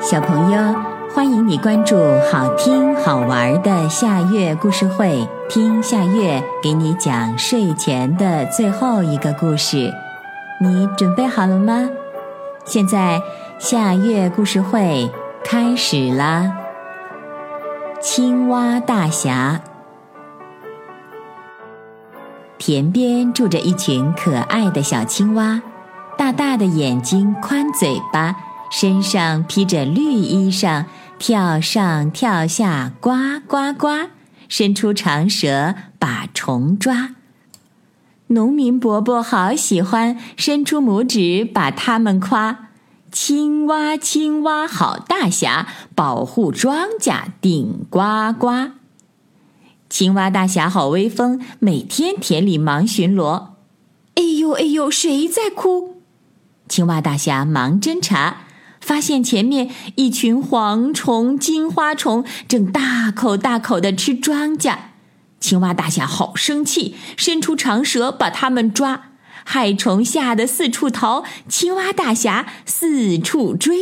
小朋友，欢迎你关注好听好玩的夏月故事会，听夏月给你讲睡前的最后一个故事。你准备好了吗？现在夏月故事会开始啦！青蛙大侠，田边住着一群可爱的小青蛙，大大的眼睛，宽嘴巴。身上披着绿衣裳，跳上跳下，呱呱呱，伸出长舌把虫抓。农民伯伯好喜欢，伸出拇指把它们夸。青蛙青蛙好大侠，保护庄稼顶呱呱。青蛙大侠好威风，每天田里忙巡逻。哎呦哎呦，谁在哭？青蛙大侠忙侦查。发现前面一群蝗虫、金花虫正大口大口的吃庄稼，青蛙大侠好生气，伸出长舌把它们抓。害虫吓得四处逃，青蛙大侠四处追。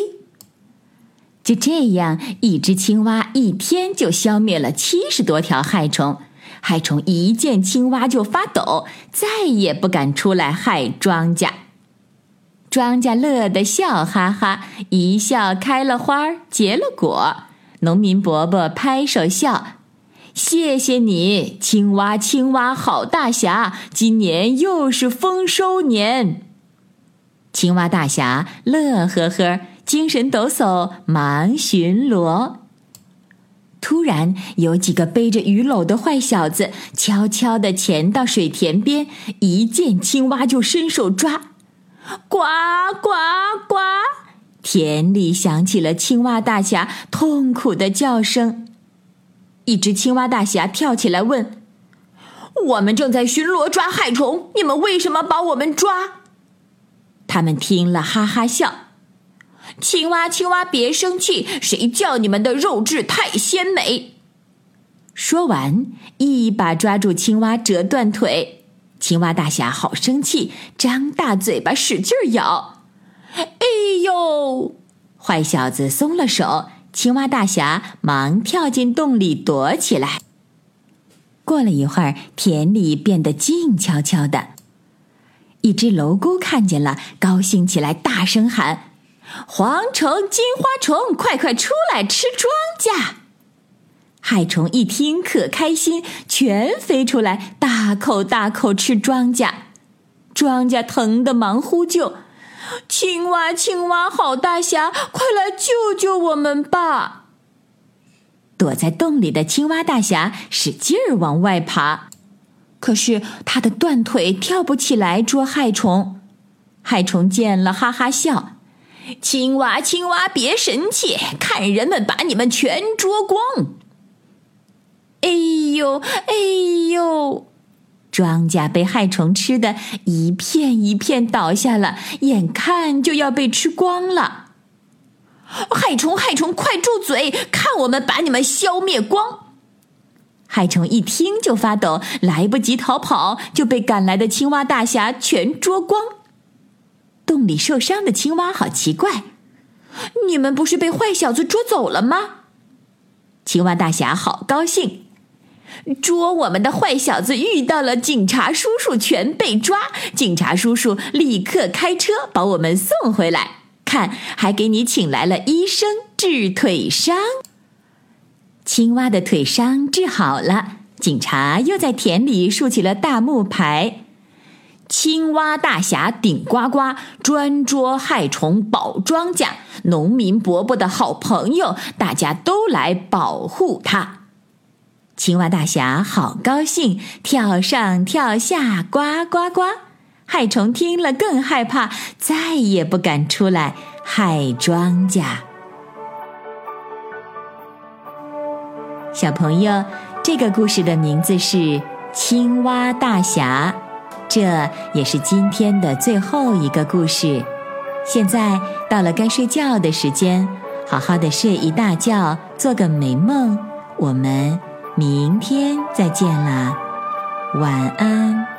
就这样，一只青蛙一天就消灭了七十多条害虫。害虫一见青蛙就发抖，再也不敢出来害庄稼。庄稼乐得笑哈哈，一笑开了花，结了果。农民伯伯拍手笑：“谢谢你，青蛙青蛙好大侠，今年又是丰收年。”青蛙大侠乐呵呵，精神抖擞，忙巡逻。突然，有几个背着鱼篓的坏小子悄悄地潜到水田边，一见青蛙就伸手抓。呱呱呱！田里响起了青蛙大侠痛苦的叫声。一只青蛙大侠跳起来问：“我们正在巡逻抓害虫，你们为什么把我们抓？”他们听了哈哈笑：“青蛙青蛙别生气，谁叫你们的肉质太鲜美？”说完，一把抓住青蛙，折断腿。青蛙大侠好生气，张大嘴巴使劲咬。哎呦！坏小子松了手，青蛙大侠忙跳进洞里躲起来。过了一会儿，田里变得静悄悄的。一只蝼蛄看见了，高兴起来，大声喊：“蝗虫、金花虫，快快出来吃庄稼！”害虫一听可开心，全飞出来，大口大口吃庄稼。庄稼疼得忙呼救：“青蛙，青蛙好大侠，快来救救我们吧！”躲在洞里的青蛙大侠使劲儿往外爬，可是他的断腿跳不起来捉害虫。害虫见了，哈哈笑：“青蛙，青蛙别神气，看人们把你们全捉光！”哎呦，哎呦！庄稼被害虫吃的一片一片倒下了，眼看就要被吃光了。害虫，害虫，快住嘴！看我们把你们消灭光！害虫一听就发抖，来不及逃跑，就被赶来的青蛙大侠全捉光。洞里受伤的青蛙好奇怪，你们不是被坏小子捉走了吗？青蛙大侠好高兴。捉我们的坏小子遇到了警察叔叔，全被抓。警察叔叔立刻开车把我们送回来，看还给你请来了医生治腿伤。青蛙的腿伤治好了，警察又在田里竖起了大木牌：“青蛙大侠顶呱呱，专捉害虫保庄稼，农民伯伯的好朋友，大家都来保护他。”青蛙大侠好高兴，跳上跳下，呱呱呱！害虫听了更害怕，再也不敢出来害庄稼。小朋友，这个故事的名字是《青蛙大侠》，这也是今天的最后一个故事。现在到了该睡觉的时间，好好的睡一大觉，做个美梦。我们。明天再见啦，晚安。